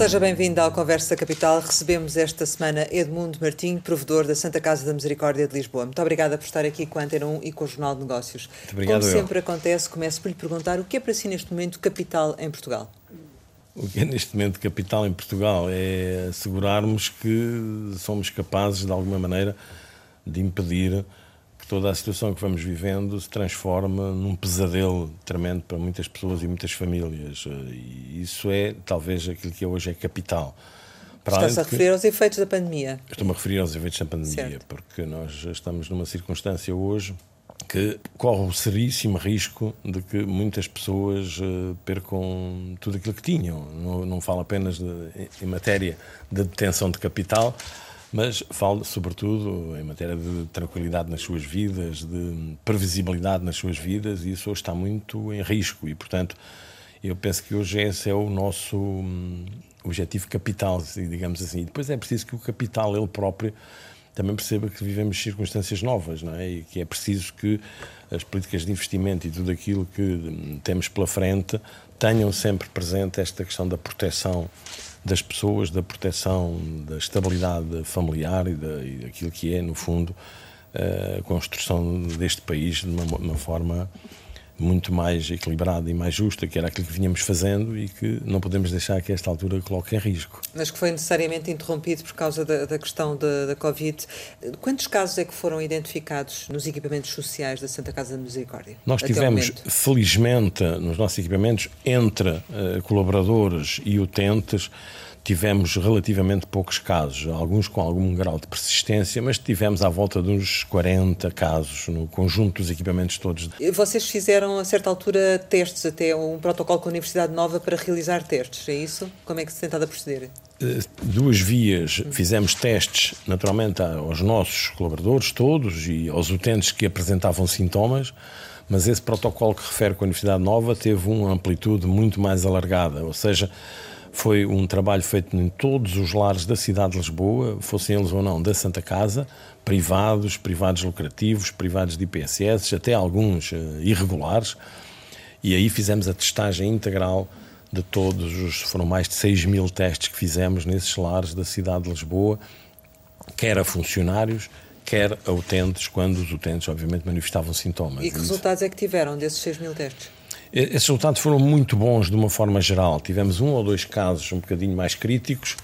Seja bem-vindo ao Conversa Capital. Recebemos esta semana Edmundo Martinho, provedor da Santa Casa da Misericórdia de Lisboa. Muito obrigada por estar aqui com a Antena 1 e com o Jornal de Negócios. Muito obrigado, Como eu. sempre acontece, começo por lhe perguntar o que é para si neste momento capital em Portugal? O que é neste momento capital em Portugal é assegurarmos que somos capazes, de alguma maneira, de impedir toda a situação que vamos vivendo se transforme num pesadelo tremendo para muitas pessoas e muitas famílias. E isso é, talvez, aquilo que hoje é capital. Está-se a de que- referir aos efeitos da pandemia. Estou-me a referir aos efeitos da pandemia, Certo. porque nós estamos numa circunstância hoje que corre o seríssimo risco de que muitas pessoas eh, percam tudo aquilo que tinham. Não, não falo apenas de, em matéria de detenção de capital, mas falo sobretudo em matéria de tranquilidade nas suas vidas, de previsibilidade nas suas vidas, e isso hoje está muito em risco e, portanto, eu penso que hoje esse é o nosso hum, objetivo capital, digamos assim. E depois é preciso que o capital, ele próprio, também perceba que vivemos circunstâncias novas, não é? E que é preciso que as políticas de investimento e tudo aquilo que hum, temos pela frente tenham sempre presente esta questão da proteção das pessoas, da proteção da estabilidade familiar e, da, e daquilo que é, no fundo, a construção deste país de uma, uma forma muito mais equilibrada e mais justa, que era aquilo que vinhamos fazendo e que não podemos deixar que esta altura coloque em risco. Mas que foi necessariamente interrompido por causa da, da questão da, da Covid. Quantos casos é que foram identificados nos equipamentos sociais da Santa Casa da Misericórdia? Nós tivemos, felizmente, nos nossos equipamentos, entre eh, colaboradores e utentes, tivemos relativamente poucos casos, alguns com algum grau de persistência, mas tivemos à volta de uns 40 casos no conjunto dos equipamentos todos. Vocês fizeram, a certa altura, testes, até um protocolo com a Universidade Nova para realizar testes, é isso? Como é que se tem estado a proceder? Eh, Duas vias, fizemos testes, naturalmente, aos nossos colaboradores todos e aos utentes que apresentavam sintomas, mas esse protocolo que refere com a Universidade Nova teve uma amplitude muito mais alargada, ou seja, foi um trabalho feito em todos os lares da cidade de Lisboa, fossem eles ou não da Santa Casa, privados, privados lucrativos, privados de IPSS, até alguns eh, irregulares, e aí fizemos a testagem integral de todos os. Foram mais de 6 mil testes que fizemos nesses lares da cidade de Lisboa, quer a funcionários, quer a utentes, quando os utentes, obviamente, manifestavam sintomas. E que resultados é que tiveram desses 6 mil testes? Esses resultados foram muito bons de uma forma geral. Tivemos um ou dois casos um bocadinho mais críticos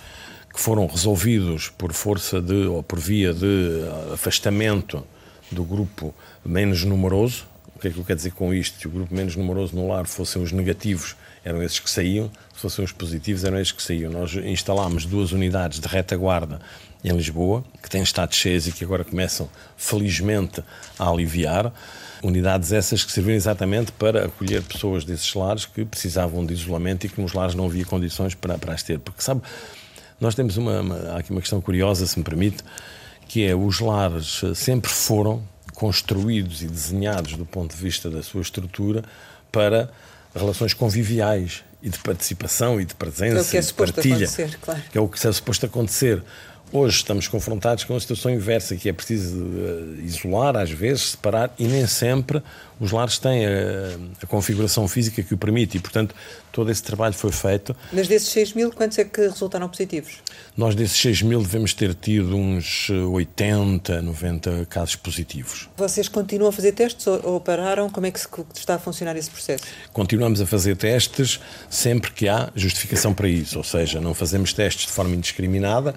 que foram resolvidos por força de ou por via de ah, afastamento do grupo menos numeroso. O que é que eu quero dizer com isto? Se o grupo menos numeroso no lar fossem os negativos, eram esses que saíam, se fossem os positivos, eram esses que saíam. Nós instalámos duas unidades de retaguarda em Lisboa, que têm estado cheias e que agora começam, felizmente, a aliviar. Unidades essas que serviram exatamente para acolher pessoas desses lares que precisavam de isolamento e que nos lares não havia condições para, para as ter. Porque, sabe, nós temos uma, uma, aqui uma questão curiosa, se me permite, que é os lares sempre foram construídos e desenhados do ponto de vista da sua estrutura para relações conviviais e de participação e de presença É que é e de partilha. acontecer, claro. Que é o que é suposto acontecer. Hoje estamos confrontados com uma situação inversa, que é preciso eh, isolar, às vezes, separar, e nem sempre os lares têm a, a configuração física que o permite, e, portanto, todo esse trabalho foi feito. Mas desses 6 mil, quantos é que resultaram positivos? Nós, desses 6 mil, devemos ter tido uns eh, 80, 90 casos positivos. Vocês continuam a fazer testes ou, ou pararam? Como é que está a funcionar esse processo? Continuamos a fazer testes sempre que há justificação para isso, ou seja, não fazemos testes de forma indiscriminada,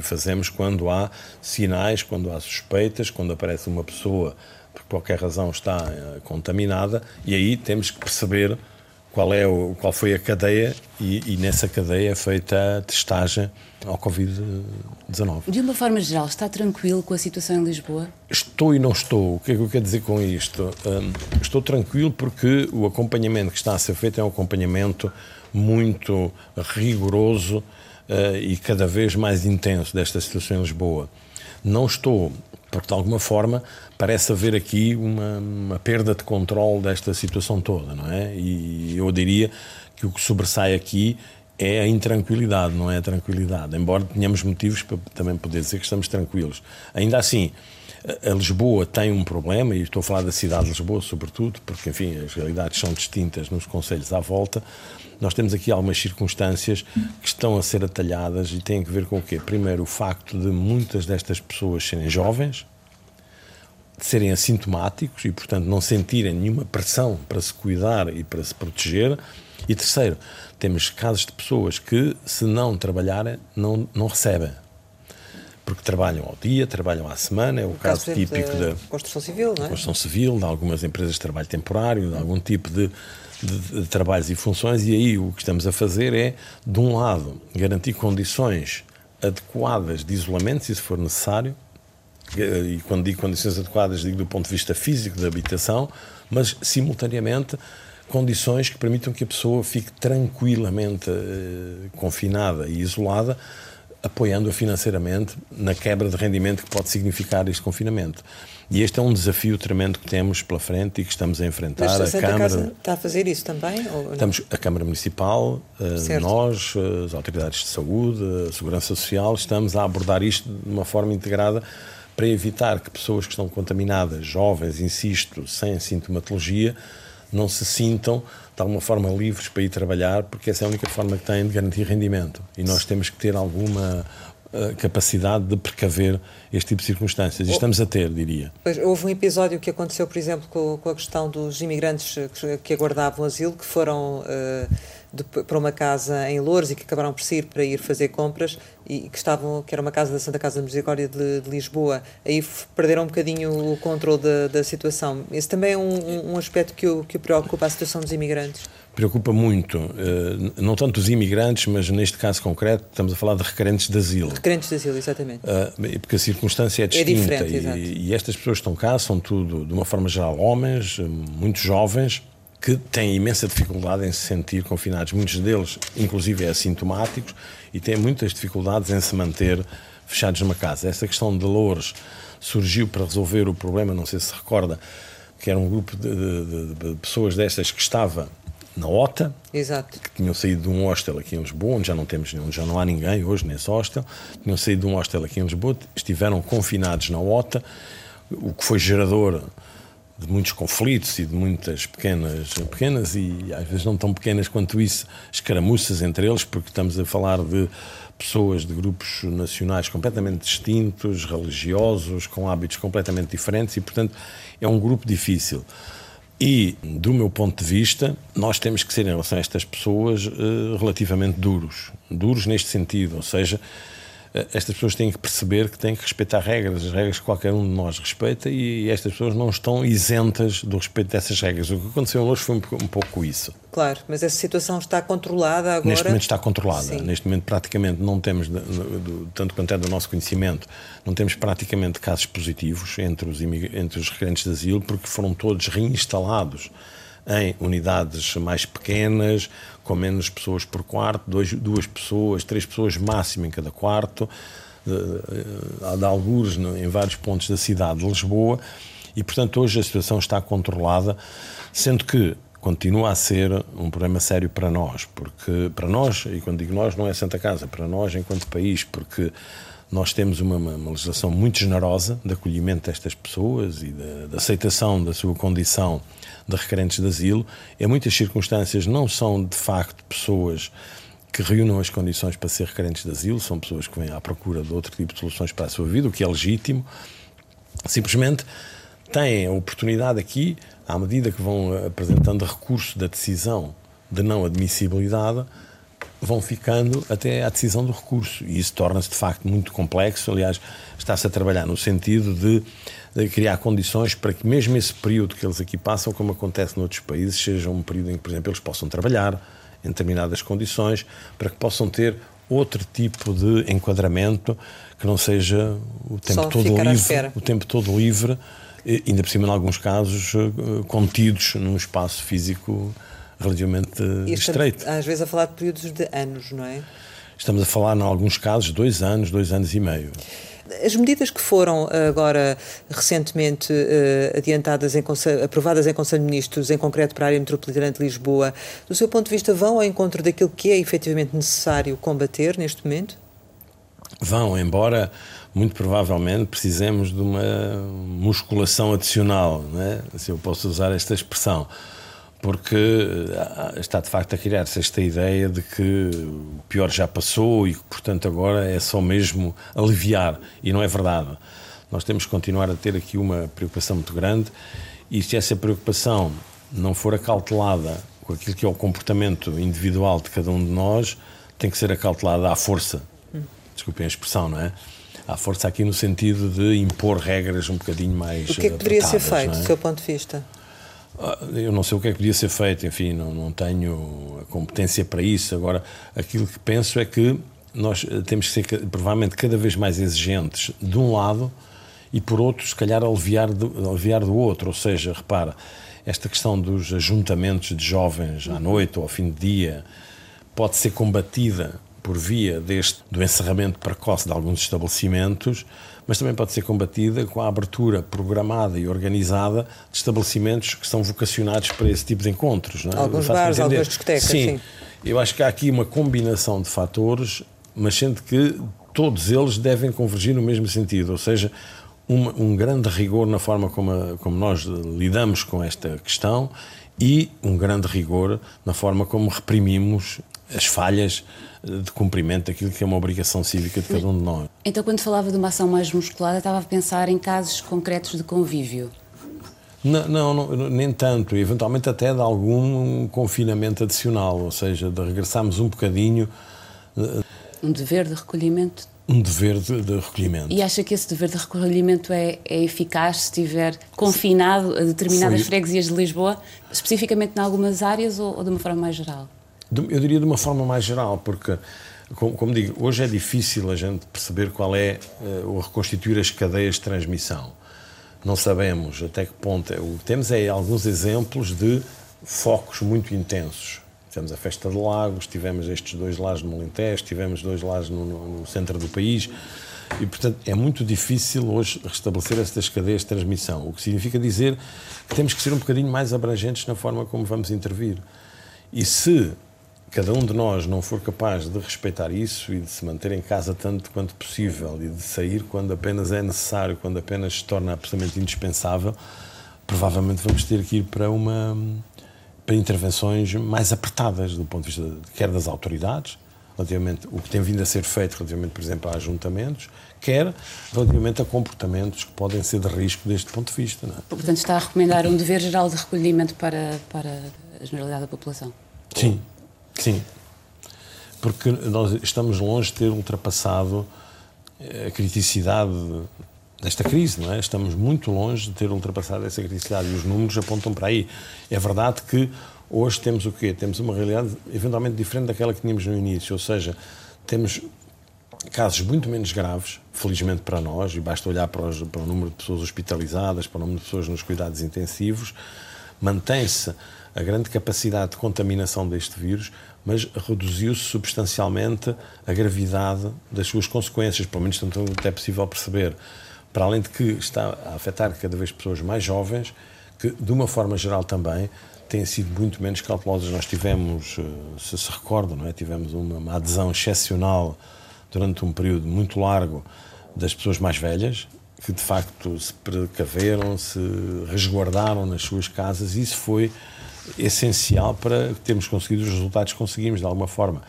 fazemos quando há sinais, quando há suspeitas, quando aparece uma pessoa por qualquer razão está eh, contaminada e aí temos que perceber qual, é o, qual foi a cadeia e, e nessa cadeia é feita a testagem ao Covid-19. De uma forma geral, está tranquilo com a situação em Lisboa? Estou e não estou. O que é que eu quero dizer com isto? Hum, estou tranquilo porque o acompanhamento que está a ser feito é um acompanhamento muito rigoroso eh, e cada vez mais intenso desta situação em Lisboa. Não estou, porque de alguma forma parece haver aqui uma, uma perda de controle desta situação toda, não é? E eu diria que o que sobressai aqui é a intranquilidade, não é a tranquilidade, embora tenhamos motivos para também poder dizer que estamos tranquilos. Ainda assim, A Lisboa tem um problema, e estou a falar da cidade de Lisboa, sobretudo, porque, enfim, as realidades são distintas nos conselhos à volta. Nós temos aqui algumas circunstâncias que estão a ser atalhadas e têm a ver com o quê? Primeiro, o facto de muitas destas pessoas serem jovens, de serem assintomáticos e, portanto, não sentirem nenhuma pressão para se cuidar e para se proteger. E terceiro, temos casos de pessoas que, se não trabalharem, não, não recebem porque trabalham ao dia, trabalham à semana, é o, caso, caso típico da, da construção civil, não é? construção civil, de algumas empresas de trabalho temporário, de algum tipo de, de, de, trabalhos e funções, e aí o que estamos a fazer é, de um lado, garantir condições adequadas de isolamento, se isso for necessário, e quando digo condições adequadas, digo do ponto de vista físico da habitação, mas simultaneamente condições que permitam que a pessoa fique tranquilamente eh, confinada e isolada, apoiando-a financeiramente na quebra de rendimento que pode significar este confinamento. E este é um desafio tremendo que temos pela frente e que estamos a enfrentar. Mas a, a Câmara Casa está a fazer isso também? Estamos a Câmara Municipal, eh, nós, eh, as autoridades de saúde, a Segurança Social, estamos a abordar isto de uma forma integrada para evitar que pessoas que estão contaminadas, jovens, insisto, sem sintomatologia, não se sintam de alguma forma livres para ir trabalhar, porque essa é a única forma que têm de garantir rendimento. E nós temos que ter alguma uh, capacidade de precaver este tipo de circunstâncias. E estamos a ter, diria. Pois, houve um episódio que aconteceu, por exemplo, com, com a questão dos imigrantes que, que aguardavam asilo, que foram. Uh, de, para uma casa em Louros e que acabaram por sair para ir fazer compras e que estavam que era uma casa da Santa Casa da Misericórdia de, de Lisboa. Aí perderam um bocadinho o controle da, da situação. Esse também é um, um aspecto que o, que o preocupa a situação dos imigrantes. Preocupa muito eh, não tanto os imigrantes mas neste caso concreto estamos a falar de requerentes de asilo. Requerentes de asilo exatamente. Eh, porque a circunstância é distinta é diferente, e, e estas pessoas que estão cá são tudo de uma forma geral homens muito jovens que têm imensa dificuldade em se sentir confinados, muitos deles, inclusive, assintomáticos, e têm muitas dificuldades em se manter fechados numa casa. Essa questão de Loures surgiu para resolver o problema, não sei se recorda, que era um grupo de, de, de pessoas destas que estava na OTA, Exato. que tinham saído de um hostel aqui em Lisboa, onde já não temos, onde já não há ninguém hoje nesse hostel, tinham saído de um hostel aqui em Lisboa, estiveram confinados na OTA, o que foi gerador de muitos conflitos e de muitas pequenas, pequenas e às vezes não tão pequenas quanto isso, escaramuças entre eles, porque estamos a falar de pessoas de grupos nacionais completamente distintos, religiosos, com hábitos completamente diferentes e, portanto, é um grupo difícil. E, do meu ponto de vista, nós temos que ser, em relação a estas pessoas, eh, relativamente duros. Duros neste sentido, ou seja, estas pessoas têm que perceber que têm que respeitar regras, as regras que qualquer um de nós respeita e estas pessoas não estão isentas do respeito dessas regras. O que aconteceu hoje foi um, um pouco isso. Claro, mas essa situação está controlada agora? Neste momento está controlada. Sim. Neste momento praticamente não temos, tanto quanto é do nosso conhecimento, não temos praticamente casos positivos entre os, entre os requerentes de asilo porque foram todos reinstalados em unidades mais pequenas, com menos pessoas por quarto, dois, duas pessoas, três pessoas máximo em cada quarto, há de algures em vários pontos da cidade de Lisboa, e portanto hoje a situação está controlada, sendo que continua a ser um problema sério para nós, porque para nós, e quando digo nós, não é Santa Casa, para nós enquanto país, porque nós temos uma, uma legislação muito generosa de acolhimento destas pessoas e de, de aceitação da sua condição de requerentes de asilo. Em muitas circunstâncias não são de facto pessoas que reúnam as condições para ser requerentes de asilo, são pessoas que vêm à procura de outro tipo de soluções para a sua vida, o que é legítimo. Simplesmente têm a oportunidade aqui, à medida que vão apresentando recurso da decisão de não admissibilidade, vão ficando até à decisão do recurso. E isso torna-se, de facto, muito complexo. Aliás, está-se a trabalhar no sentido de, de, criar condições para que, mesmo esse período que eles aqui passam, como acontece noutros países, seja um período em que, por exemplo, eles possam trabalhar em determinadas condições, para que possam ter outro tipo de enquadramento que não seja o tempo Só todo livre, o tempo todo livre, ainda por cima, em alguns casos, eh, contidos num espaço físico relativamente e estreito. Às vezes a falar de períodos de anos, não é? Estamos a falar, em alguns casos, dois anos, dois anos e meio. As medidas que foram agora recentemente uh, adiantadas, em aprovadas em Conselho de Ministros, em concreto para a área metropolitana de Lisboa, do seu ponto de vista, vão ao encontro daquilo que é efetivamente necessário combater neste momento? Vão, embora muito provavelmente precisemos de uma musculação adicional, né? se eu posso usar esta expressão, porque ah, está de facto a criar-se esta ideia de que o pior já passou e que, portanto, agora é só mesmo aliviar, e não é verdade. Nós temos que continuar a ter aqui uma preocupação muito grande e se essa preocupação não for acautelada com aquilo que é o comportamento individual de cada um de nós, tem que ser acautelada à força. Desculpem a expressão, não é? À força aqui no sentido de impor regras um bocadinho mais. O que é que poderia ser feito, é? do seu ponto de vista? Ah, eu não sei o que é que podia ser feito, enfim, não, não tenho a competência para isso. Agora, aquilo que penso é que nós temos que ser provavelmente cada vez mais exigentes de um lado e por outro, se calhar, aliviar aliviar do outro. Ou seja, repara, esta questão dos ajuntamentos de jovens à noite ou ao fim de dia pode ser combatida por via deste, do encerramento precoce de alguns estabelecimentos, mas também pode ser combatida com a abertura programada e organizada de estabelecimentos que são vocacionados para esse tipo de encontros. Não é? Alguns bares, algumas discotecas, sim. sim. Eu acho que há aqui uma combinação de fatores, mas sendo que todos eles devem convergir no mesmo sentido, ou seja, um, um grande rigor na forma como, a, como nós lidamos com esta questão e um grande rigor na forma como reprimimos as falhas de cumprimento daquilo que é uma obrigação cívica de cada um de nós. Então, quando falava de uma ação mais musculada, estava a pensar em casos concretos de convívio? Não, não, nem tanto. Eventualmente até de algum confinamento adicional, ou seja, de regressarmos um bocadinho. Um dever de recolhimento? Um dever de, de recolhimento. E acha que esse dever de recolhimento é, é eficaz se estiver confinado a determinadas Foi... freguesias de Lisboa, especificamente em algumas áreas ou, ou de uma forma mais geral? Eu diria de uma forma mais geral, porque, como, digo, hoje é difícil a gente perceber qual é, uh, ou reconstituir as cadeias de transmissão. Não sabemos até que ponto. É. O que temos é alguns exemplos de focos muito intensos. Tivemos a Festa de Lagos, tivemos estes dois lares no Alentejo, tivemos dois lares no, no, no centro do país. E, portanto, é muito difícil hoje restabelecer estas cadeias de transmissão, o que significa dizer que temos que ser um bocadinho mais abrangentes na forma como vamos intervir. E se cada um de nós não for capaz de respeitar isso e de se manter em casa tanto quanto possível e de sair quando apenas é necessário, quando apenas se torna absolutamente indispensável, provavelmente vamos ter que ir para uma para intervenções mais apertadas do ponto de vista quer das autoridades, relativamente o que tem vindo a ser feito relativamente, por exemplo, a ajuntamentos, quer relativamente a comportamentos que podem ser de risco deste ponto de vista. É? Portanto, está a recomendar um dever geral de recolhimento para, para a generalidade da população? Sim, Sim, porque nós estamos longe de ter ultrapassado a criticidade desta crise, não é? Estamos muito longe de ter ultrapassado essa criticidade e os números apontam para aí. É verdade que hoje temos o quê? Temos uma realidade eventualmente diferente daquela que tínhamos no início, ou seja, temos casos muito menos graves, felizmente para nós, e basta olhar para, os, para o número de pessoas hospitalizadas, para o número de pessoas nos cuidados intensivos, mantém-se a grande capacidade de contaminação deste vírus, mas reduziu-se substancialmente a gravidade das suas consequências, pelo menos tanto é possível perceber. Para além de que está a afetar cada vez pessoas mais jovens, que de uma forma geral também têm sido muito menos cautelosas. Nós tivemos, eh, se se recordam, não é? tivemos uma, uma adesão excepcional durante um período muito largo das pessoas mais velhas, que de facto se precaveram, se resguardaram nas suas casas, e isso foi essencial para termos conseguido os resultados que conseguimos, de alguma forma.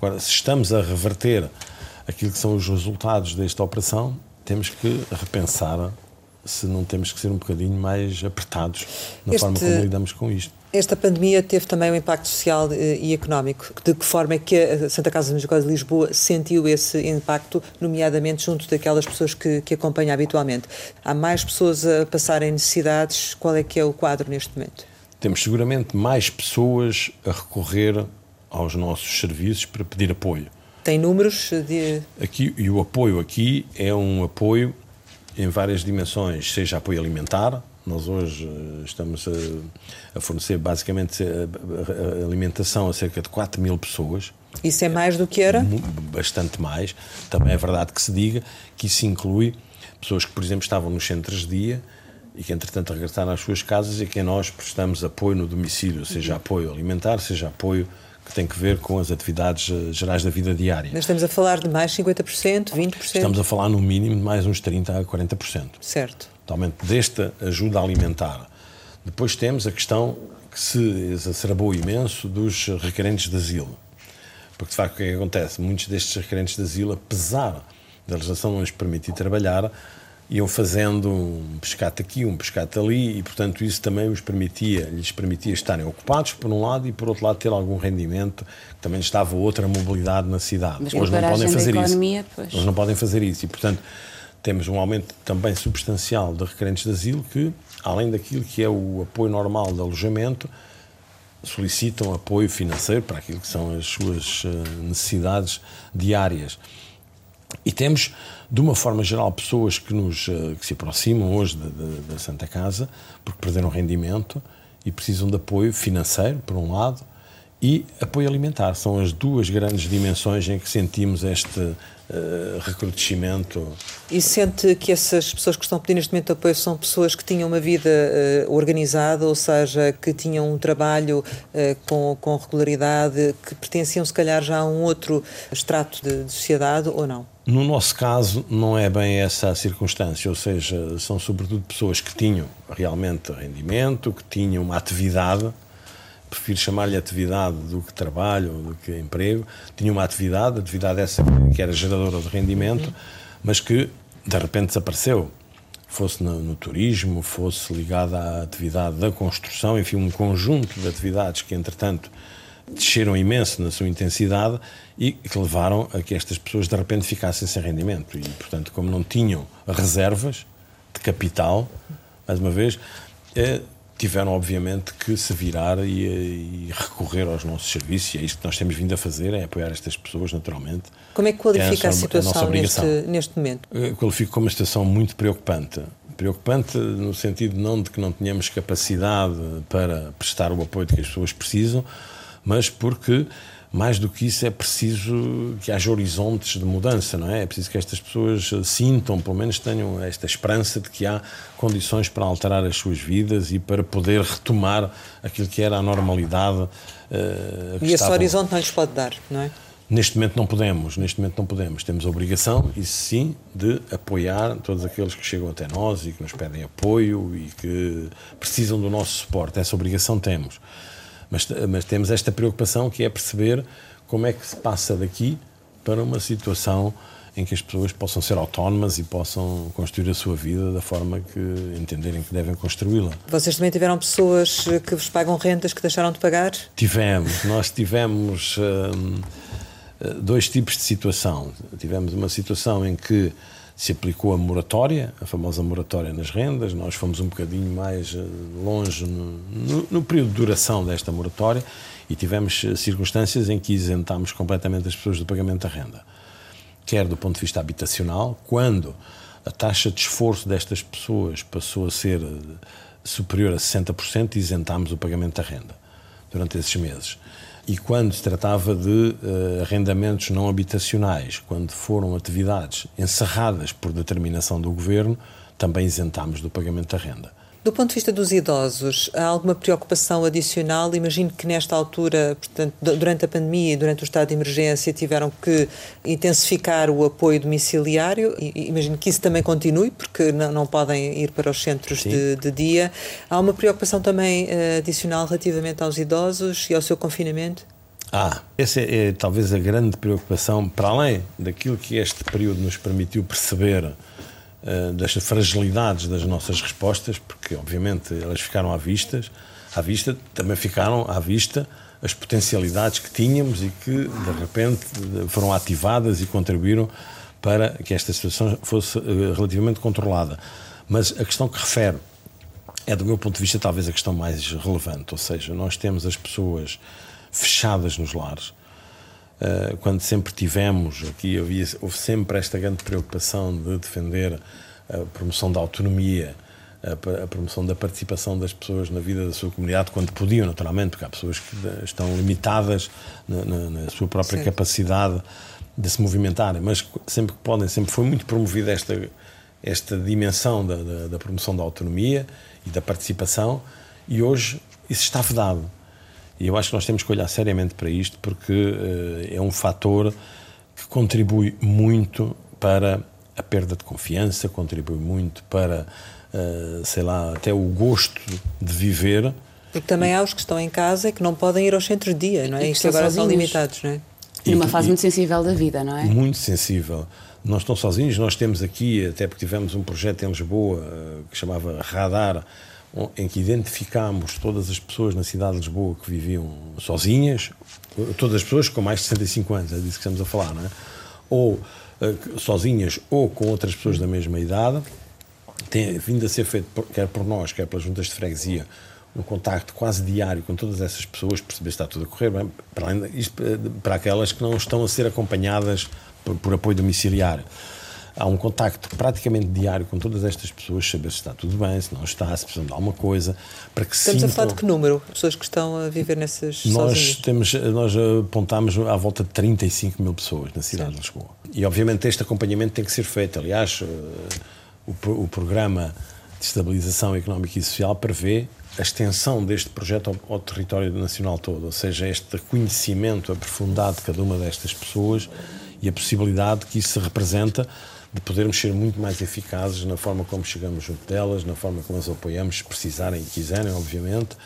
Agora, se estamos a reverter aquilo que são os resultados desta operação, temos que repensar se não temos que ser um bocadinho mais apertados na este, forma como lidamos com isto. Esta pandemia teve também um impacto social eh, e económico. De que forma é que a Santa Casa Misericórdia de Lisboa sentiu esse impacto, nomeadamente junto daquelas pessoas que, que acompanha habitualmente? Há mais pessoas a passarem necessidades? Qual é que é o quadro neste momento? Temos seguramente mais pessoas a recorrer aos nossos serviços para pedir apoio. Tem números de. Aqui, e o apoio aqui é um apoio em várias dimensões, seja apoio alimentar, nós hoje eh, estamos a, a fornecer basicamente a, a alimentação a cerca de 4 mil pessoas. Isso é mais do que era? Bastante mais. Também é verdade que se diga que isso inclui pessoas que, por exemplo, estavam nos centros de dia e que, entretanto, regressaram às suas casas e que nós prestamos apoio no domicílio, seja apoio alimentar, seja apoio que tem que ver com as atividades eh, gerais da vida diária. Mas estamos a falar de mais 50%, 20%? Estamos a falar no mínimo de mais uns 30% a 40%. Certo. Totalmente desta ajuda alimentar. Depois temos a questão que se exacerbou imenso dos requerentes de asilo. Porque, de facto, o que é que acontece? Muitos destes requerentes de asilo, apesar da legislação não lhes permitir trabalhar, iam fazendo um pescate aqui, um pescate ali, e portanto isso também os permitia, lhes permitia estarem ocupados por um lado e por outro lado ter algum rendimento, também estava outra mobilidade na cidade. Mas Hoje não podem fazer economia, isso. Pois. Hoje não podem fazer isso e portanto temos um aumento também substancial de requerentes de asilo que, além daquilo que é o apoio normal de alojamento, solicitam apoio financeiro para aquilo que são as suas eh, necessidades diárias. E temos, de uma forma geral, pessoas que, nos, eh, que se aproximam hoje da, da Santa Casa porque perderam rendimento e precisam de apoio financeiro, por um lado, e apoio alimentar. São as duas grandes dimensões em que sentimos este uh, recrudescimento. E sente que essas pessoas que estão pedindo neste momento apoio são pessoas que tinham uma vida uh, organizada, ou seja, que tinham um trabalho uh, com, com regularidade, que pertenciam se calhar já a um outro extrato de, de sociedade ou não? No nosso caso, não é bem essa a circunstância, ou seja, são sobretudo pessoas que tinham realmente rendimento, que tinham uma atividade, prefiro chamar-lhe atividade do que trabalho, do que emprego, tinham uma atividade, atividade essa que era geradora de rendimento, mas que de repente desapareceu. Fosse no, no turismo, fosse ligada à atividade da construção, enfim, um conjunto de atividades que, entretanto, desceram imenso na sua intensidade e que levaram a que estas pessoas de repente ficassem sem rendimento. E, portanto, como não tinham reservas de capital, mais uma vez, eh, tiveram obviamente que se virar e, e, recorrer aos nossos serviços e é isto que nós temos vindo a fazer, é apoiar estas pessoas naturalmente. Como é que qualifica é a, a, situação a neste, neste momento? Eu qualifico como uma situação muito preocupante. Preocupante no sentido não de que não tenhamos capacidade para prestar o apoio que as pessoas precisam, mas porque mais do que isso é preciso que haja horizontes de mudança, não é? É preciso que estas pessoas sintam, pelo menos tenham esta esperança de que há condições para alterar as suas vidas e para poder retomar aquilo que era a normalidade. Uh, e esse horizonte não lhes pode dar, não é? Neste momento não podemos, neste momento não podemos. Temos a obrigação, isso sim, de apoiar todos aqueles que chegam até nós e que nos pedem apoio e que precisam do nosso suporte. Essa obrigação temos. Mas, mas temos esta preocupação que é perceber como é que se passa daqui para uma situação em que as pessoas possam ser autónomas e possam construir a sua vida da forma que entenderem que devem construí-la. Vocês também tiveram pessoas que vos pagam rentas que deixaram de pagar? Tivemos. Nós tivemos hum, dois tipos de situação. Tivemos uma situação em que se aplicou a moratória, a famosa moratória nas rendas. Nós fomos um bocadinho mais eh, longe no, no, no período de duração desta moratória e tivemos eh, circunstâncias em que isentámos completamente as pessoas do pagamento da renda. Quer do ponto de vista habitacional, quando a taxa de esforço destas pessoas passou a ser eh, superior a 60%, isentámos o pagamento da renda durante esses meses. E quando se tratava de uh, arrendamentos não habitacionais, quando foram atividades encerradas por determinação do governo, também isentámos do pagamento da renda. Do ponto de vista dos idosos, há alguma preocupação adicional? Imagino que nesta altura, portanto, durante a pandemia e durante o estado de emergência, tiveram que intensificar o apoio domiciliário. Imagino que isso também continue, porque não, não podem ir para os centros de, de, dia. Há uma preocupação também uh, adicional relativamente aos idosos e ao seu confinamento? Ah, essa é, é talvez a grande preocupação, para além daquilo que este período nos permitiu perceber eh, das fragilidades das nossas respostas, porque obviamente elas ficaram à vista, à vista, também ficaram à vista as potencialidades que tínhamos e que de repente foram ativadas e contribuíram para que esta situação fosse eh, relativamente controlada. Mas a questão que refere é, do meu ponto de vista, talvez a questão mais relevante, ou seja, nós temos as pessoas fechadas nos lares, eh, quando sempre tivemos, aqui havia, houve sempre esta grande preocupação de defender a promoção da autonomia, a, promoção da participação das pessoas na vida da sua comunidade, quando podiam, naturalmente, porque há pessoas que estão limitadas na, na, na sua própria Sim. capacidade de se movimentarem, mas sempre que podem, sempre foi muito promovida esta, esta dimensão da, da, da promoção da autonomia e da participação, e hoje isso está vedado. E eu acho que nós temos que olhar seriamente para isto porque uh, é um fator que contribui muito para a perda de confiança, contribui muito para, uh, sei lá, até o gosto de viver. Porque também há os que estão em casa e que não podem ir aos centros de dia, não é? Isto agora sozinhos. são limitados, não é? Numa fase muito sensível da vida, não é? Muito sensível. Não estão sozinhos, nós temos aqui, até porque tivemos um projeto em Lisboa eh, que chamava Radar, em que identificámos todas as pessoas na cidade de Lisboa que viviam sozinhas, todas as pessoas com mais de 65 anos, é disso que estamos a falar, não é? Ou uh, sozinhas ou com outras pessoas da mesma idade, tem vindo a ser feito, por, quer por nós, quer pelas juntas de freguesia, um contacto quase diário com todas essas pessoas, perceber se está tudo a correr bem, para, além, isto, para aquelas que não estão a ser acompanhadas por, por apoio domiciliário há um contacto praticamente diário com todas estas pessoas, saber se está tudo bem, se não está, se precisam de alguma coisa, para que Estamos sintam... a falar de que número? Pessoas que estão a viver nessas nós temos Nós apontamos à volta de 35 mil pessoas na cidade de Lisboa. E, obviamente, este acompanhamento tem que ser feito. Aliás, eh, o, o programa de estabilização económica e social prevê a extensão deste projeto ao, ao, território nacional todo, ou seja, este conhecimento aprofundado de cada uma destas pessoas e a possibilidade que isso representa de podermos ser muito mais eficazes na forma como chegamos junto delas, na forma como as apoiamos, se precisarem e quiserem, obviamente,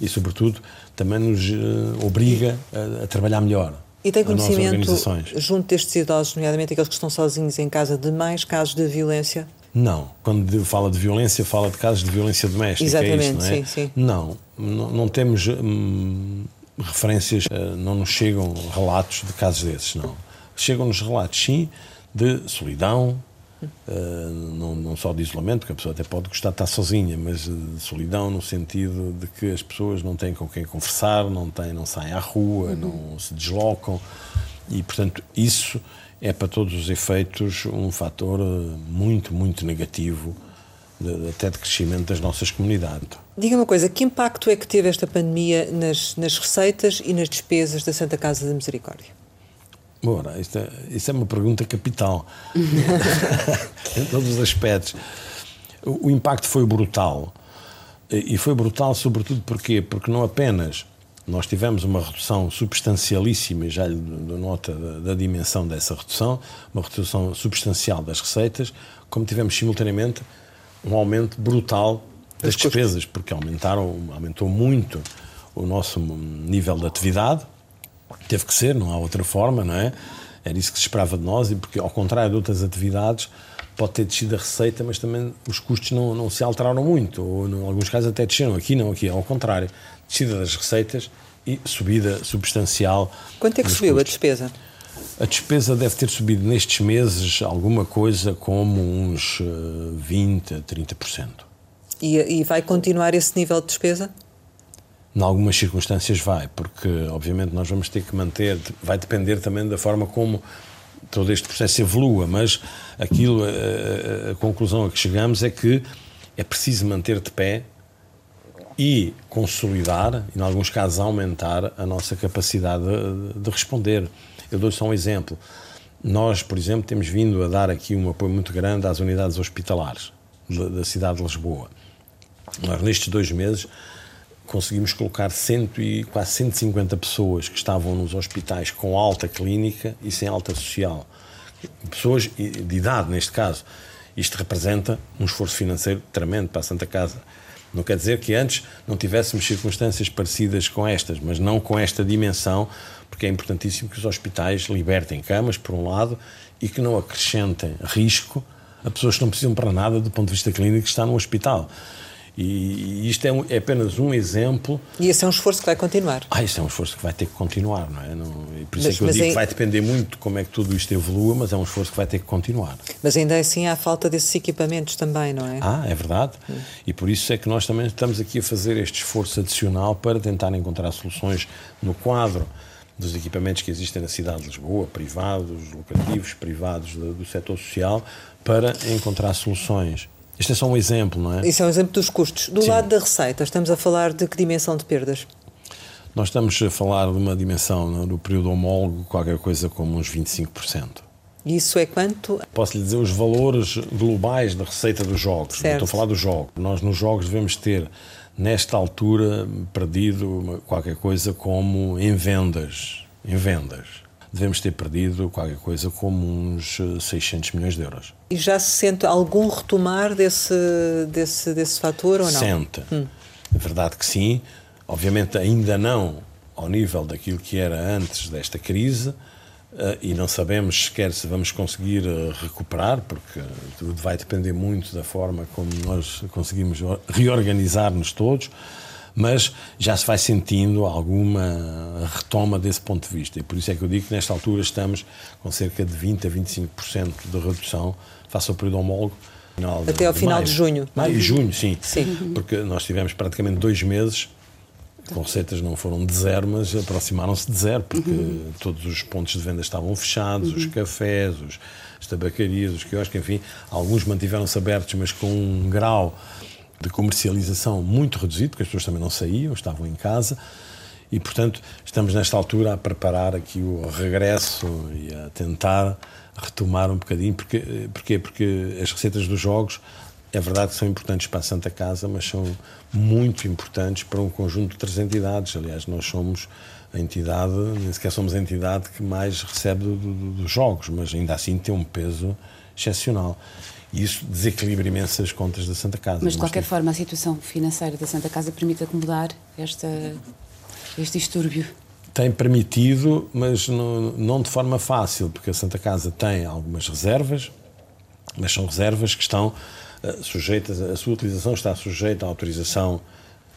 e, sobretudo, também nos uh, obriga a, a, trabalhar melhor. E tem conhecimento, junto destes idosos, nomeadamente aqueles que estão sozinhos em casa, de mais casos de violência? Não. Quando fala de violência, fala de casos de violência doméstica. Exatamente, é isso, não é? sim, sim. Não, não, não temos hum, referências, uh, não nos chegam relatos de casos desses, não. Chegam-nos relatos, sim, de solidão, uh, não, não, só de isolamento, porque a pessoa até pode gostar de estar sozinha, mas de solidão no sentido de que as pessoas não têm com quem conversar, não, têm, não saem à rua, uhum. não se deslocam, e portanto isso é para todos os efeitos um fator eh, muito, muito negativo de, até de crescimento das nossas comunidades. Diga uma coisa, que impacto é que teve esta pandemia nas, nas receitas e nas despesas da Santa Casa da Misericórdia? Ora, isto é, isso é uma pergunta capital, em todos os aspectos. O, o impacto foi brutal. E foi brutal, sobretudo, porquê? Porque não apenas nós tivemos uma redução substancialíssima, já lhe dou nota da, da, dimensão dessa redução, uma redução substancial das receitas, como tivemos simultaneamente um aumento brutal das despesas, porque aumentaram, aumentou muito o nosso nível de atividade, Teve que ser, não há outra forma, não é? Era isso que se esperava de nós, e porque, ao contrário de outras atividades, pode ter descido a receita, mas também os custos não, não se alteraram muito, ou em alguns casos até desceram. Aqui não, aqui ao contrário. Descida das receitas e subida substancial. Quanto é que subiu custos. a despesa? A despesa deve ter subido nestes meses alguma coisa como uns 20% a 30%. E, e vai continuar esse nível de despesa? Em algumas circunstâncias vai, porque obviamente nós vamos ter que manter, vai depender também da forma como todo este processo evolua, mas aquilo, a, a, conclusão a que chegamos é que é preciso manter de pé e consolidar, e em alguns casos aumentar, a nossa capacidade de, de responder. Eu dou só um exemplo. Nós, por exemplo, temos vindo a dar aqui um apoio muito grande às unidades hospitalares da, da cidade de Lisboa. Nós, nestes dois meses, conseguimos colocar cento e, quase 150 pessoas que estavam nos hospitais com alta clínica e sem alta social. Pessoas de idade, neste caso. Isto representa um esforço financeiro tremendo para a Santa Casa. Não quer dizer que antes não tivéssemos circunstâncias parecidas com estas, mas não com esta dimensão, porque é importantíssimo que os hospitais libertem camas, por um lado, e que não acrescentem risco a pessoas que não precisam para nada do ponto de vista clínico que está no hospital. E isto é, um, é, apenas um exemplo. E esse é um esforço que vai continuar. Ah, isso é um esforço que vai ter que continuar, não é? Não, e por isso mas, é que eu digo que vai depender muito de como é que tudo isto evolua, mas é um esforço que vai ter que continuar. Mas ainda assim há falta desses equipamentos também, não é? Ah, é verdade. Hum. E por isso é que nós também estamos aqui a fazer este esforço adicional para tentar encontrar soluções no quadro dos equipamentos que existem na cidade de Lisboa, privados, locativos, privados do, do setor social, para encontrar soluções isto é só um exemplo, não é? Isso é um exemplo dos custos. Do Sim. lado da receita, estamos a falar de que dimensão de perdas? Nós estamos a falar de uma dimensão no é? período homólogo, qualquer coisa como uns 25%. E isso é quanto? Posso lhe dizer os valores globais da receita dos jogos. Certo. Estou a falar dos jogos. Nós nos jogos devemos ter nesta altura, perdido qualquer coisa como em vendas. Em vendas. Devemos ter perdido qualquer coisa como uns 600 eh, milhões de euros. E já se sente algum retomar desse, desse, desse fator ou não? Sente. Hum. É verdade que sim. Obviamente ainda não ao nível daquilo que era antes desta crise, Uh, e não sabemos sequer se vamos conseguir uh, recuperar, porque tudo vai depender muito da forma como nós conseguimos reorganizar-nos todos, mas já se vai sentindo alguma retoma desse ponto de vista. E por isso é que eu digo que nesta altura estamos com cerca de 20 a 25% de redução face ao período homólogo. Até ao final maio. de junho. Maio e junho, sim. sim. Porque nós tivemos praticamente dois meses com receitas não foram de zero, mas aproximaram-se de zero, porque uhum. todos os pontos de venda estavam fechados, uhum. os cafés, os, as tabacarias, os quiosques, enfim, alguns mantiveram-se abertos, mas com um grau de comercialização muito reduzido, porque as pessoas também não saíam, estavam em casa, e portanto estamos nesta altura a preparar aqui o regresso e a tentar retomar um bocadinho, porque, porque, porque as receitas dos jogos é verdade que são importantes para a Santa Casa, mas são muito importantes para um conjunto de três entidades. Aliás, nós somos a entidade, nem sequer somos a entidade que mais recebe do, do, dos jogos, mas ainda assim tem um peso excepcional. E isso desequilibra imenso as contas da Santa Casa. Mas, de qualquer forma, a situação financeira da Santa Casa permite acomodar esta, este distúrbio? Tem permitido, mas não, não de forma fácil, porque a Santa Casa tem algumas reservas, mas são reservas que estão eh, sujeitas, a sua utilização está sujeita à autorização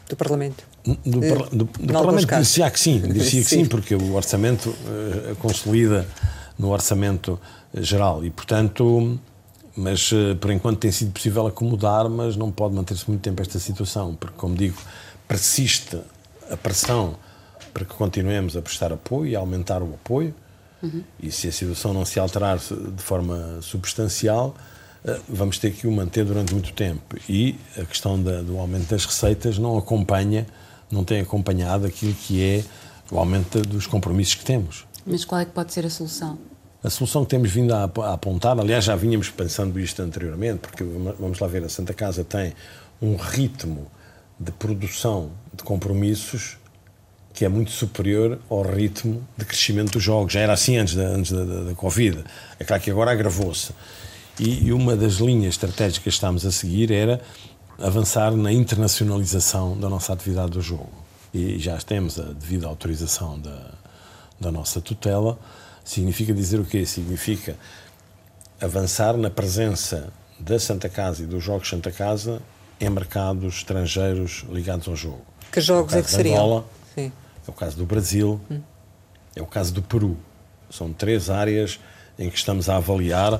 do Parlamento. Do, eh, do, do Parlamento dizia que sim, dizia que sim. sim, porque o orçamento uh, consolida no orçamento geral e, portanto, mas uh, por enquanto tem sido possível acomodar, mas não pode manter-se muito tempo esta situação, porque, como digo, persiste a pressão para que continuemos a prestar apoio e a aumentar o apoio, uhum. e se a situação não se alterar de forma substancial, eh, vamos ter que o manter durante muito tempo. E a questão da, do aumento das receitas não acompanha, não tem acompanhado aquilo que é o aumento dos compromissos que temos. Mas qual é que pode ser a solução? A solução que temos vindo a, apontar, aliás, já vínhamos pensando isto anteriormente, porque vamos lá ver, a Santa Casa tem um ritmo de produção de compromissos que é muito superior ao ritmo de crescimento dos jogos. Já era assim antes da, antes da, da, da Covid. É claro que agora agravou-se. E, uma das linhas estratégicas que estamos a seguir era avançar na internacionalização da nossa atividade do jogo. E já temos a devida autorização da, da nossa tutela. Significa dizer o quê? Significa avançar na presença da Santa Casa e dos Jogos Santa Casa em mercados estrangeiros ligados ao jogo. Que jogos é, é que seriam? Angola, Sim. É o caso do Brasil, hum. é o caso do Peru. São três áreas em que estamos a avaliar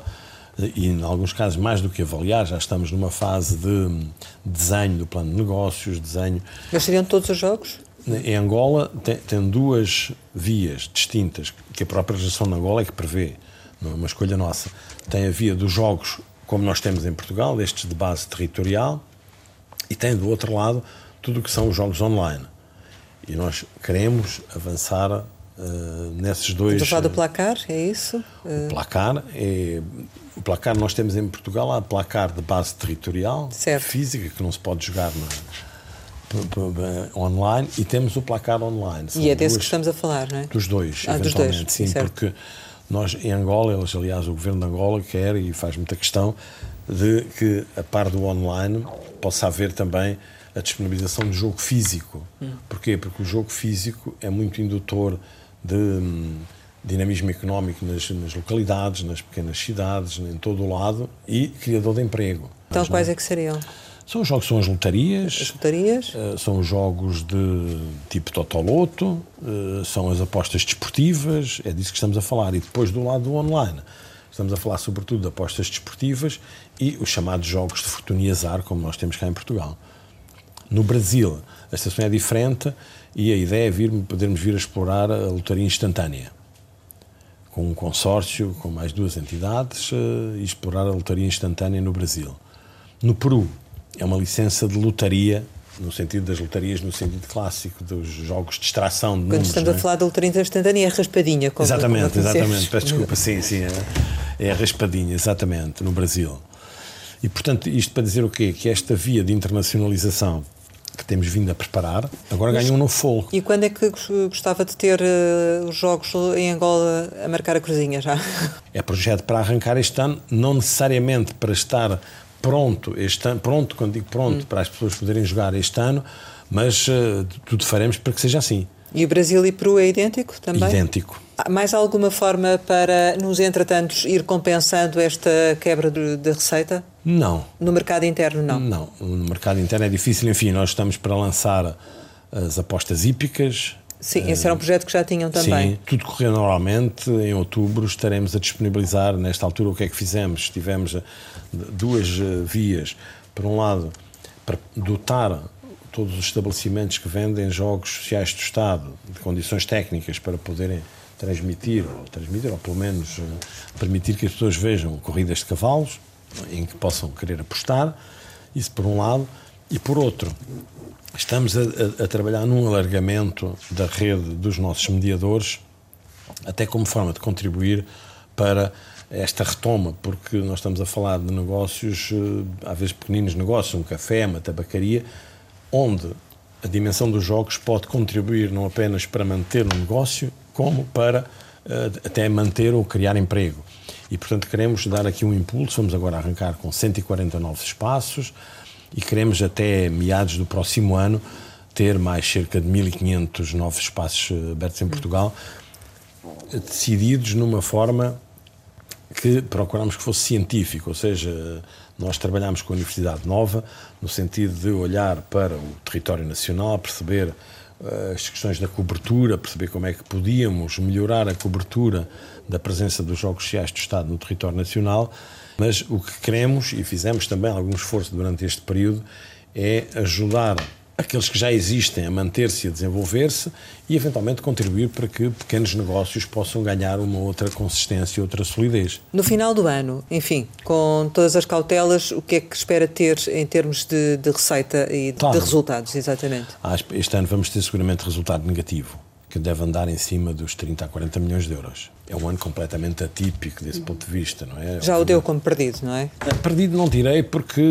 e em alguns casos mais do que avaliar, já estamos numa fase de desenho do plano de negócios, desenho... Mas seriam todos os jogos? Em Angola tem, tem, duas vias distintas, que a própria legislação de Angola é que prevê, não é uma escolha nossa. Tem a via dos jogos, como nós temos em Portugal, estes de base territorial, e tem do outro lado tudo o que são os jogos online. E nós queremos avançar Uh, nesses dois. Estás a falar do placar, é isso? O placar é. O placar nós temos em Portugal há placar de base territorial, certo. física, que não se pode jogar na, online, e temos o placar online. São e é desse duas, que estamos a falar, não é? Dos dois, ah, eventualmente, dos dois. sim, certo. porque nós em Angola, eles, aliás, o governo de Angola quer e faz muita questão de que, a par do online, possa haver também a disponibilização de jogo físico. Hum. Porquê? Porque o jogo físico é muito indutor de hum, dinamismo económico nas, nas, localidades, nas pequenas cidades, em todo o lado e criador de emprego. Então, Mas, quais não? é que seriam? São os jogos, são as lotarias. As lotarias? Uh, são os jogos de tipo Totoloto, uh, são as apostas desportivas, é disso que estamos a falar. E depois do lado do online, estamos a falar sobretudo de apostas desportivas e os chamados jogos de fortuna e azar, como nós temos cá em Portugal. No Brasil, a situação é diferente e a ideia é vir, podermos vir a explorar a lotaria instantânea com um consórcio, com mais duas entidades, uh, e explorar a lotaria instantânea no Brasil. No Peru, é uma licença de lotaria, no sentido das lotarias, no sentido clássico, dos jogos de extração de Quando números. estamos é? a falar da lotaria instantânea, é raspadinha. Como, exatamente, como exatamente. Peço desculpa, sim, sim. É, é a raspadinha, exatamente, no Brasil. E, portanto, isto para dizer o quê? Que esta via de internacionalização que temos vindo a preparar, agora ganha um novo fogo. E quando é que gostava de ter uh, os jogos em Angola a marcar a cruzinha já? É projeto para arrancar este ano, não necessariamente para estar pronto este ano, pronto, quando digo pronto, hum. para as pessoas poderem jogar este ano, mas uh, tudo faremos para que seja assim. E o Brasil e Peru é idêntico também? Idêntico. Há mais alguma forma para, nos entretantos, ir compensando esta quebra de, de, receita? Não. No mercado interno, não? Não. No mercado interno é difícil. Enfim, nós estamos para lançar as apostas hípicas. Sim, esse era um projeto que já tinham também. Sim, tudo correu normalmente. Em outubro estaremos a disponibilizar, nesta altura, o que é que fizemos? Tivemos duas vias. Por um lado, para dotar todos os estabelecimentos que vendem jogos sociais do Estado, de condições técnicas para poderem transmitir, ou transmitir, ou pelo menos eh, permitir que as pessoas vejam corridas de cavalos em que possam querer apostar, isso por um lado, e por outro, estamos a, a, trabalhar num alargamento da rede dos nossos mediadores, até como forma de contribuir para esta retoma, porque nós estamos a falar de negócios, eh, às vezes pequeninos negócios, um café, uma tabacaria, onde a dimensão dos jogos pode contribuir não apenas para manter o negócio, como para uh, até manter ou criar emprego. E, portanto, queremos dar aqui um impulso. Vamos agora arrancar com 140 novos espaços e queremos até meados do próximo ano ter mais cerca de 1.500 novos espaços eh, abertos em Portugal, decididos numa forma que procuramos que fosse científico, ou seja, nós trabalhamos com a Universidade Nova no sentido de olhar para o território nacional, perceber as questões da cobertura, perceber como é que podíamos melhorar a cobertura da presença dos Jogos Sociais do Estado no território nacional, mas o que queremos, e fizemos também algum esforço durante este período, é ajudar aqueles que já existem a manter-se e a desenvolver-se e eventualmente contribuir para que pequenos negócios possam ganhar uma outra consistência, outra solidez. No final do ano, enfim, com todas as cautelas, o que é que espera ter em termos de, de receita e de, claro. de resultados, exatamente? Ah, este ano vamos ter seguramente resultado negativo que deve andar em cima dos 30 a 40 milhões de euros. É um ano completamente atípico desse ponto de vista, não é? Já o deu como perdido, não é? é? Perdido não direi porque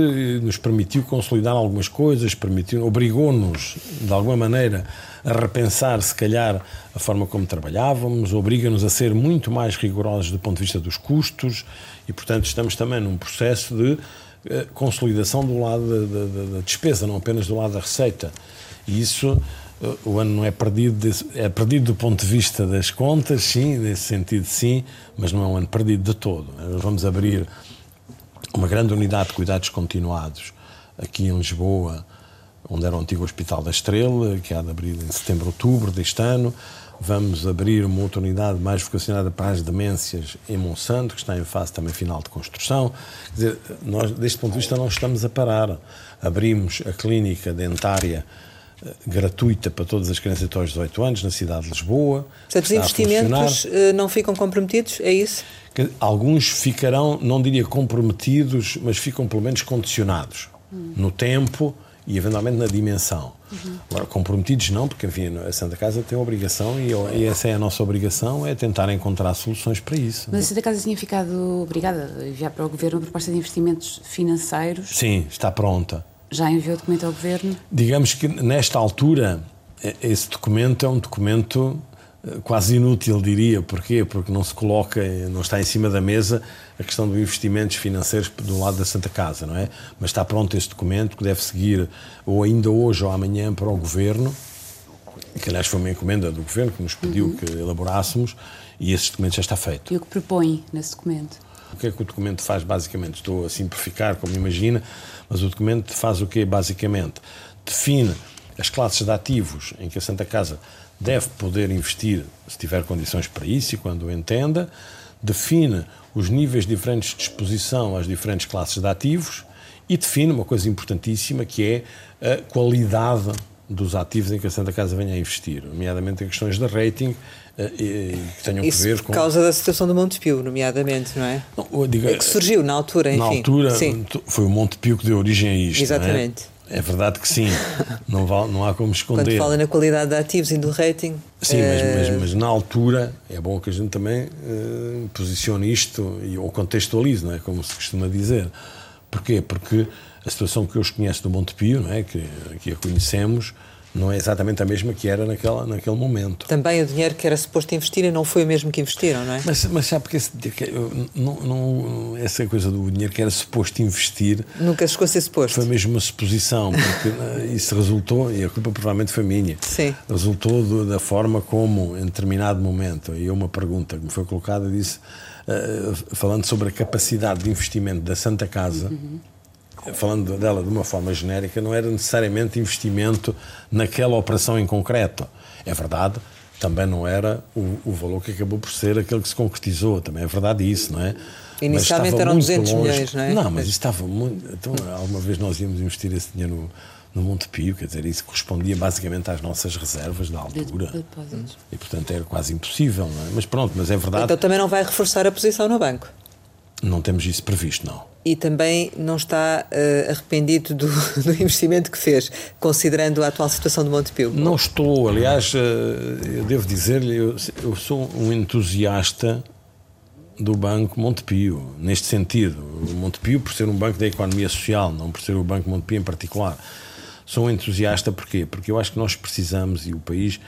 nos permitiu consolidar algumas coisas, permitiu, obrigou-nos, de alguma maneira, a repensar, se calhar, a forma como trabalhávamos, obriga-nos a ser muito mais rigorosos do ponto de vista dos custos e, portanto, estamos também num processo de eh, consolidação do lado da, da, da despesa, não apenas do lado da receita. E isso o ano não é perdido, é perdido do ponto de vista das contas, sim, nesse sentido sim, mas não é um ano perdido de todo. Nós vamos abrir uma grande unidade de cuidados continuados aqui em Lisboa, onde era o antigo Hospital da Estrela, que há de abrir em setembro, outubro deste ano. Vamos abrir uma outra unidade mais vocacionada para as demências em Monsanto, que está em fase também final de construção. Quer dizer, nós, deste ponto de vista, não estamos a parar. Abrimos a clínica dentária gratuita para todas as crianças até aos 18 anos na cidade de Lisboa. Portanto, os investimentos eh, não ficam comprometidos, é isso? Alguns ficarão, não diria comprometidos, mas ficam pelo menos condicionados hum. no tempo e eventualmente na dimensão. Uhum. Agora, comprometidos não, porque enfim, a Santa Casa tem a obrigação e, e, essa é a nossa obrigação, é tentar encontrar soluções para isso. Mas a Santa Casa tinha ficado obrigada a enviar para o Governo uma proposta de investimentos financeiros? Sim, está pronta. Já enviou o documento ao Governo? Digamos que nesta altura esse documento é um documento eh, quase inútil, diria. Porquê? Porque não se coloca, não está em cima da mesa a questão dos investimentos financeiros do lado da Santa Casa, não é? Mas está pronto esse documento que deve seguir ou ainda hoje ou amanhã para o Governo, que aliás foi uma encomenda do Governo que nos pediu uhum. que elaborássemos e esse documento já está feito. E o que propõe nesse documento? O que é que o documento faz, basicamente? Estou a simplificar, como imagina, mas o documento faz o quê, basicamente? Define as classes de ativos em que a Santa Casa deve poder investir se tiver condições para isso e quando o entenda, define os níveis diferentes de exposição às diferentes classes de ativos e define uma coisa importantíssima que é a qualidade dos ativos em que a Santa Casa venha a investir, nomeadamente em questões de rating eh, que tenham Isso que ver com. Por causa da situação do Montepio, nomeadamente, não é? Não, digo, é que surgiu na altura, enfim. Na altura, sim. foi o Montepio que deu origem a isto. Exatamente. É? é? verdade que sim, não, vale, não há como esconder. Quando fala na qualidade de ativos e do rating. Sim, mas, mas, eh, mas, na altura é bom que a gente também uh, posicione isto e, ou contextualize, não é? Como se costuma dizer. Porquê? Porque a situação que hoje conhece do Montepio, não é? que, que a conhecemos, não é exatamente a mesma que era naquela, naquele momento. Também o dinheiro que era suposto investir e não foi o mesmo que investiram, não é? Mas, mas sabe porque esse, não, não, essa coisa do dinheiro que era suposto investir. Nunca chegou a ser suposto. Foi mesmo uma suposição, porque eh, isso resultou, e a culpa provavelmente foi minha. Sim. Resultou do, da forma como, em determinado momento, e uma pergunta que me foi colocada disse, uh, falando sobre a capacidade de investimento da Santa Casa. Uhum falando dela de uma forma genérica, não era necessariamente investimento naquela operação em concreto. É verdade, também não era o, o valor que acabou por ser aquele que se concretizou, também é verdade isso, não é? Inicialmente eram 200 longe. milhões, não é? Não, mas isso estava muito. Então, alguma vez nós íamos investir esse dinheiro no, no Montepio, quer dizer, isso correspondia basicamente às nossas reservas da altura. E, portanto, era quase impossível, não é? Mas pronto, mas é verdade. Então também não vai reforçar a posição no banco? Não temos isso previsto, não e também não está uh, arrependido do, do, investimento que fez, considerando a atual situação do Montepio? Não estou, aliás, uh, eu devo dizer-lhe, eu, eu, sou um entusiasta do Banco Montepio, neste sentido. O Montepio, por ser um banco da economia social, não por ser o Banco Montepio em particular. Sou um entusiasta porquê? Porque eu acho que nós precisamos, e o país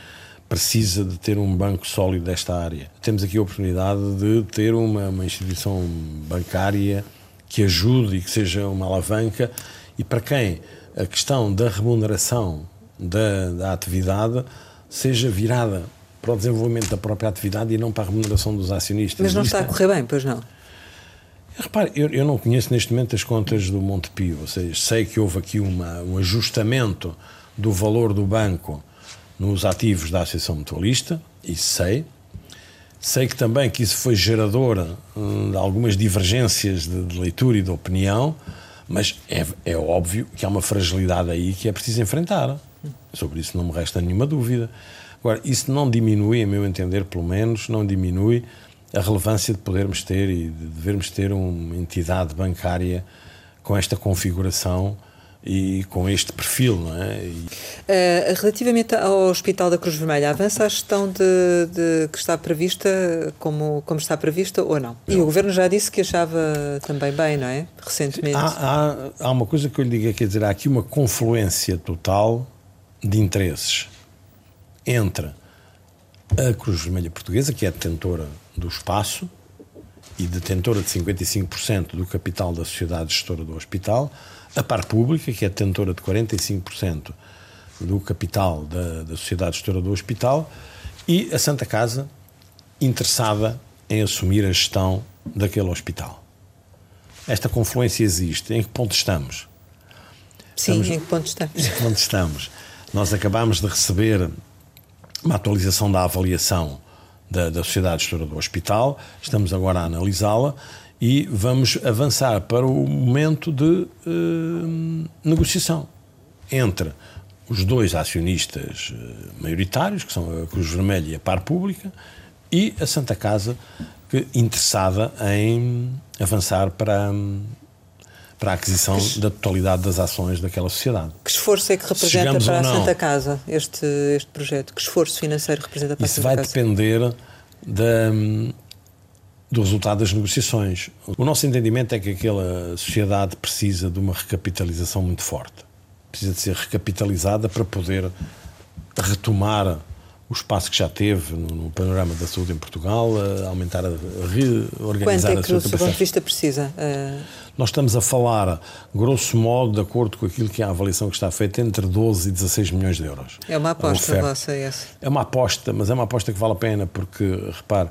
precisa de ter um banco sólido desta área. Temos aqui a oportunidade de ter uma, uma instituição bancária que ajude e que seja uma alavanca, e para quem a questão da remuneração da, da atividade seja virada para o desenvolvimento da própria atividade e não para a remuneração dos acionistas. Mas não está a correr bem, pois não? Repare, eu, eu, não conheço neste momento as contas do Montepio, ou seja, sei que houve aqui uma, um ajustamento do valor do banco nos ativos da Associação Mutualista, isso sei. Sei que também que isso foi gerador hum, de algumas divergências de, de, leitura e de opinião, mas é, é óbvio que há uma fragilidade aí que é preciso enfrentar. Sobre isso não me resta nenhuma dúvida. Agora, isso não diminui, a meu entender, pelo menos, não diminui a relevância de podermos ter e de devermos ter uma entidade bancária com esta configuração e com este perfil, não é? E... Uh, relativamente ao Hospital da Cruz Vermelha, avança a gestão de, de, que está prevista como, como está prevista ou não? não? E o Governo já disse que achava também bem, não é? Recentemente. Há, há, há uma coisa que eu lhe digo, quer dizer, há aqui uma confluência total de interesses entre a Cruz Vermelha Portuguesa, que é detentora do espaço e detentora de 55% do capital da sociedade gestora do hospital, a Par Pública, que é detentora de 45% do capital da, da sociedade gestora do hospital, e a Santa Casa, interessada em assumir a gestão daquele hospital. Esta confluência existe. Em que ponto estamos? Sim, estamos, em que ponto estamos? Em que ponto estamos? Nós acabámos de receber uma atualização da avaliação da, da sociedade gestora do hospital, estamos agora a analisá-la e vamos avançar para o momento de uh, negociação entre os dois acionistas uh, maioritários, que são a Cruz Vermelha e a Par Pública, e a Santa Casa, que, interessada em avançar para, para a aquisição que, da totalidade das ações daquela sociedade. Que esforço é que representa para a Santa Casa este, este projeto? Que esforço financeiro representa para Isso a Santa Casa? Isso vai depender da do resultado das negociações. O nosso entendimento é que aquela sociedade precisa de uma recapitalização muito forte. Precisa de ser recapitalizada para poder retomar o espaço que já teve no, no panorama da saúde em Portugal, aumentar, a reorganizar Quanto é que a sua capacidade. ponto de vista precisa? Uh... Nós estamos a falar, grosso modo, de acordo com aquilo que é a avaliação que está feita, entre 12 e 16 milhões de euros. É uma aposta vossa, essa. É uma aposta, mas é uma aposta que vale a pena, porque, repare,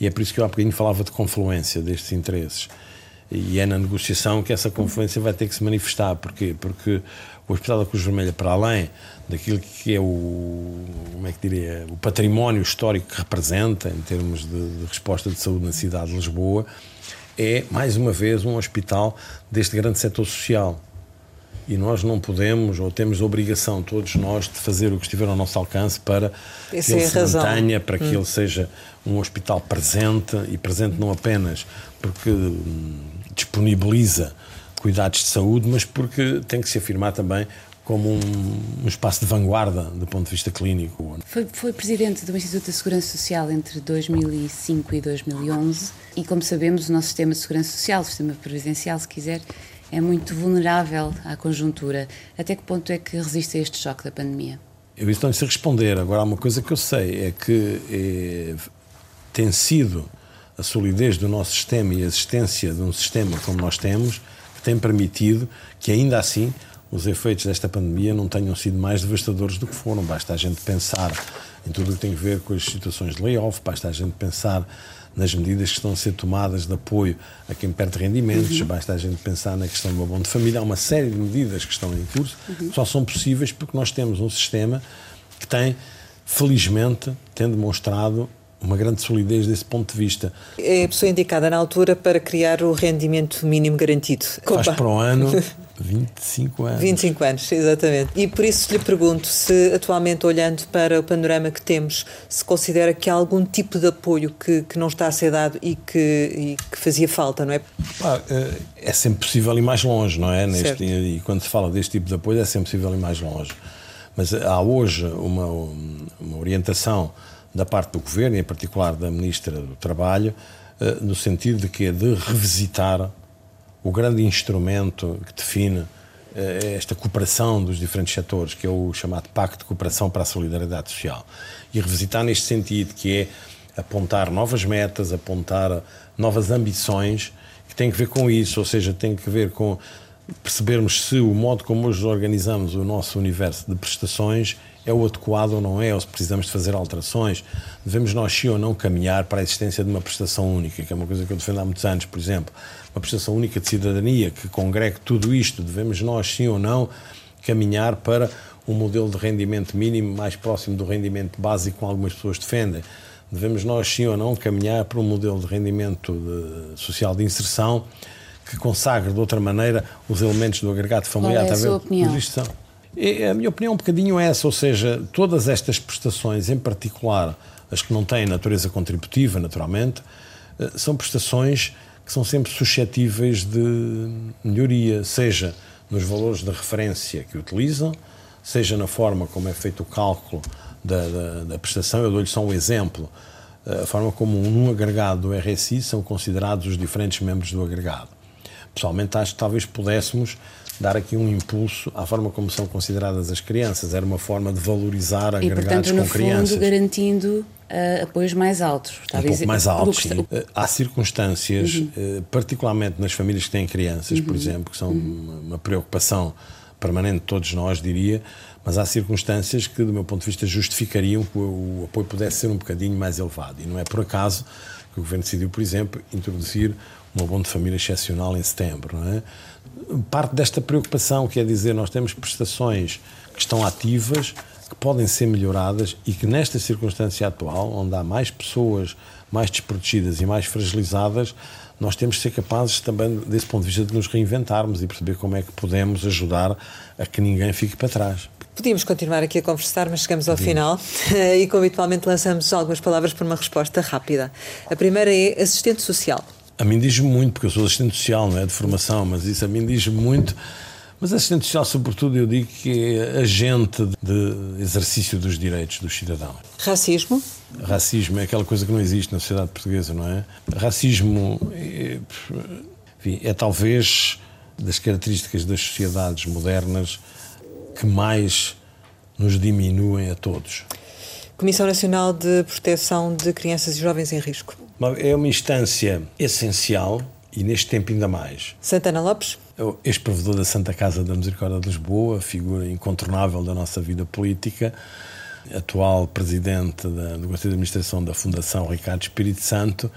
e é por isso que eu há bocadinho falava de confluência destes interesses. E é na negociação que essa confluência vai ter que se manifestar. Porquê? Porque o Hospital da Cruz Vermelha, para além daquilo que é o, como é que diria, o património histórico que representa em termos de, de resposta de saúde na cidade de Lisboa, é, mais uma vez, um hospital deste grande setor social e nós não podemos ou temos a obrigação, todos nós, de fazer o que estiver ao nosso alcance para Essa que ele é se razão. mantenha, para que hum. ele seja um hospital presente e presente não apenas porque hum, disponibiliza cuidados de saúde, mas porque tem que se afirmar também como um, um, espaço de vanguarda do ponto de vista clínico. Foi, foi, presidente do Instituto de Segurança Social entre 2005 e 2011 e, como sabemos, o nosso sistema de segurança social, o sistema previdencial, se quiser, é muito vulnerável à conjuntura. Até que ponto é que resiste a este choque da pandemia? Eu isso não sei responder. Agora, há uma coisa que eu sei, é que é, tem sido a solidez do nosso sistema e a existência de um sistema como nós temos, que tem permitido que, ainda assim, os efeitos desta pandemia não tenham sido mais devastadores do que foram. Basta a gente pensar em tudo o que tem a ver com as situações de layoff, basta a gente pensar nas medidas que estão a ser tomadas de apoio a quem perde rendimentos, uhum. basta a gente pensar na questão do abono de família. Há uma série de medidas que estão em curso, uhum. só são possíveis porque nós temos um sistema que tem, felizmente, tem demonstrado uma grande solidez desse ponto de vista. É a pessoa indicada na altura para criar o rendimento mínimo garantido. Faz para o ano 25 anos. 25 anos, exatamente. E por isso lhe pergunto se atualmente, olhando para o panorama que temos, se considera que há algum tipo de apoio que, que não está a ser dado e que, e que fazia falta, não é? Ah, é sempre possível ir mais longe, não é? Neste, e quando se fala deste tipo de apoio, é sempre possível ir mais longe. Mas há hoje uma, uma orientação da parte do Governo, em particular da Ministra do Trabalho, eh, no sentido de que é de revisitar o grande instrumento que define eh, esta cooperação dos diferentes setores, que é o chamado Pacto de Cooperação para a Solidariedade Social. E revisitar neste sentido, que é apontar novas metas, apontar novas ambições, que tem que ver com isso, ou seja, tem que ver com percebermos se o modo como hoje organizamos o nosso universo de prestações é o adequado ou não é, ou se precisamos de fazer alterações. Devemos nós, sim ou não, caminhar para a existência de uma prestação única, que é uma coisa que eu defendo há muitos anos, por exemplo. Uma prestação única de cidadania que congregue tudo isto. Devemos nós, sim ou não, caminhar para um modelo de rendimento mínimo mais próximo do rendimento básico que algumas pessoas defendem. Devemos nós, sim ou não, caminhar para um modelo de rendimento de, social de inserção que consagre de outra maneira os elementos do agregado familiar. Qual é a sua opinião? A minha opinião é um bocadinho essa, ou seja, todas estas prestações, em particular as que não têm natureza contributiva, naturalmente, eh, são prestações que são sempre suscetíveis de melhoria, seja nos valores de referência que utilizam, seja na forma como é feito o cálculo da, da, da prestação. Eu dou-lhe só um exemplo. Eh, a forma como num agregado do RSI são considerados os diferentes membros do agregado. Pessoalmente, acho que talvez pudéssemos dar aqui um impulso à forma como são consideradas as crianças. Era uma forma de valorizar agregados e, portanto, no com crianças. Fundo, garantindo uh, apoios mais altos. Está um pouco mais altos, sim. Uh, há circunstâncias, uhum. uh, particularmente nas famílias que têm crianças, uhum. por exemplo, que são uhum. uma preocupação permanente de todos nós, diria, mas há circunstâncias que, do meu ponto de vista, justificariam que o, o apoio pudesse ser um bocadinho mais elevado. E não é por acaso que o Governo decidiu, por exemplo, introduzir um abono de família excepcional em setembro. Não é? Parte desta preocupação, quer dizer, nós temos prestações que estão ativas, que podem ser melhoradas e que nesta circunstância atual, onde há mais pessoas mais desprotegidas e mais fragilizadas, nós temos de ser capazes também, desse ponto de vista, de nos reinventarmos e perceber como é que podemos ajudar a que ninguém fique para trás. Podíamos continuar aqui a conversar, mas chegamos ao final e, como habitualmente, lançamos algumas palavras para uma resposta rápida. A primeira é assistente social. A mim diz-me muito, porque eu sou assistente social, não é de formação, mas isso a mim diz-me muito. Mas assistente social, sobretudo, eu digo que é agente de exercício dos direitos dos cidadãos. Racismo? Racismo é aquela coisa que não existe na sociedade portuguesa, não é? Racismo é, enfim, é talvez das características das sociedades modernas que mais nos diminuem a todos. Comissão Nacional de Proteção de Crianças e Jovens em Risco. É uma instância essencial e neste tempo ainda mais. Santana Lopes? Ex-provedor da Santa Casa da Misericórdia de Lisboa, figura incontornável da nossa vida política, atual presidente da, do Conselho de Administração da Fundação Ricardo Espírito Santo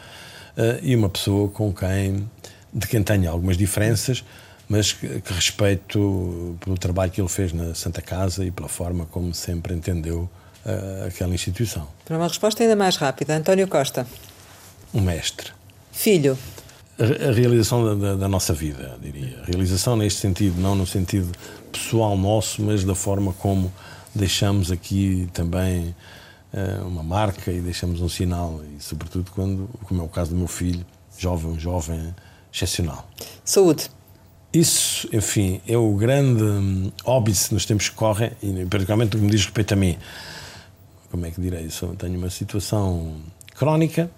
uh, e uma pessoa com quem, de quem tenho algumas diferenças, mas que, que respeito pelo trabalho que ele fez na Santa Casa e pela forma como sempre entendeu uh, aquela instituição. Para uma resposta ainda mais rápida, António Costa um mestre. Filho. A, realização da, da, nossa vida, diria. A realização neste sentido, não no sentido pessoal nosso, mas da forma como deixamos aqui também uh, uma marca e deixamos um sinal, e sobretudo quando, como é o caso do meu filho, jovem, um jovem excepcional. Saúde. Isso, enfim, é o grande um, óbice nos tempos que correm, e particularmente no que me diz respeito a mim. Como é que direi isso? Tenho uma situação crónica,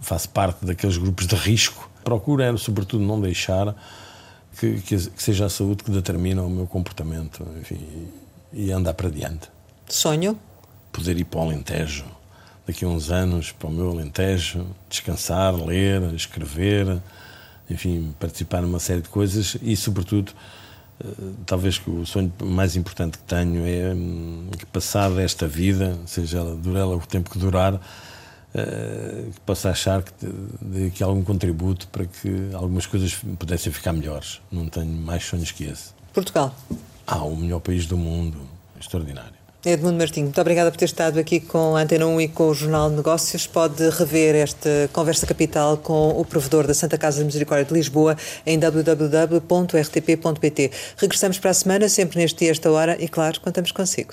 faço parte daqueles grupos de risco. Procuro, é, sobretudo, não deixar que, que, que seja a saúde que determina o meu comportamento enfim, e andar para diante. Sonho? Poder ir para o Alentejo, daqui a uns anos, para o meu Alentejo, descansar, ler, escrever, enfim, participar numa série de coisas e, sobretudo, eh, talvez que o sonho mais importante que tenho é hum, que, passada esta vida, seja ela, durar ela o tempo que durar, eh, que possa achar que dê aqui algum contributo para que algumas coisas pudessem ficar melhores. Não tenho mais sonhos que esse. Portugal? Ah, o melhor país do mundo. Extraordinário. Edmundo Martins, muito obrigada por ter estado aqui com a Antena 1 e com o Jornal de Negócios. Pode rever esta conversa capital com o provedor da Santa Casa de Misericórdia de Lisboa em www.rtp.pt. Regressamos para a semana, sempre neste dia, esta hora, e claro, contamos consigo.